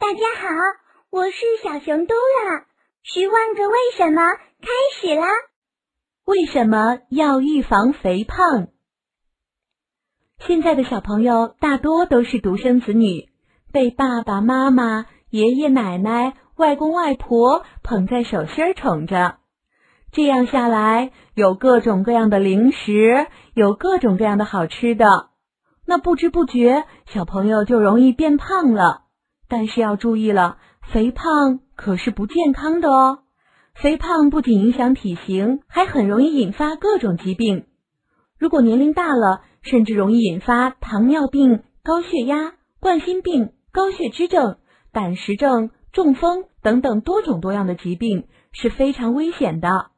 大家好，我是小熊嘟啦。十万个为什么开始啦！为什么要预防肥胖？现在的小朋友大多都是独生子女，被爸爸妈妈、爷爷奶奶、外公外婆捧在手心宠着。这样下来，有各种各样的零食，有各种各样的好吃的，那不知不觉，小朋友就容易变胖了。但是要注意了，肥胖可是不健康的哦。肥胖不仅影响体型，还很容易引发各种疾病。如果年龄大了，甚至容易引发糖尿病、高血压、冠心病、高血脂症、胆石症、中风等等多种多样的疾病，是非常危险的。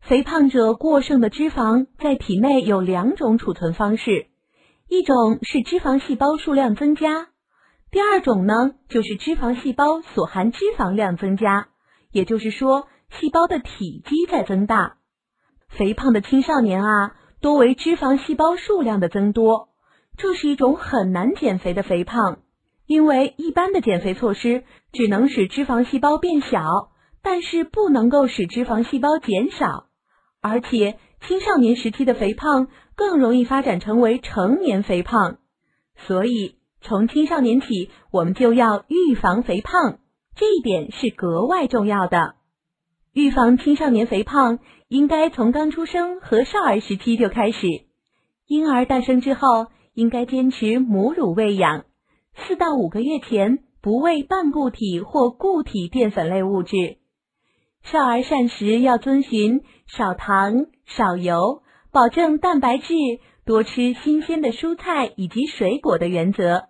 肥胖者过剩的脂肪在体内有两种储存方式，一种是脂肪细胞数量增加。第二种呢，就是脂肪细胞所含脂肪量增加，也就是说，细胞的体积在增大。肥胖的青少年啊，多为脂肪细胞数量的增多，这是一种很难减肥的肥胖。因为一般的减肥措施只能使脂肪细胞变小，但是不能够使脂肪细胞减少。而且青少年时期的肥胖更容易发展成为成年肥胖，所以。从青少年起，我们就要预防肥胖，这一点是格外重要的。预防青少年肥胖，应该从刚出生和少儿时期就开始。婴儿诞生之后，应该坚持母乳喂养，四到五个月前不喂半固体或固体淀粉类物质。少儿膳食要遵循少糖、少油，保证蛋白质。多吃新鲜的蔬菜以及水果的原则，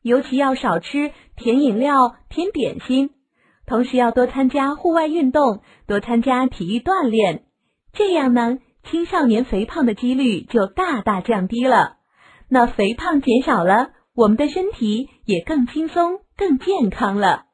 尤其要少吃甜饮料、甜点心，同时要多参加户外运动，多参加体育锻炼。这样呢，青少年肥胖的几率就大大降低了。那肥胖减少了，我们的身体也更轻松、更健康了。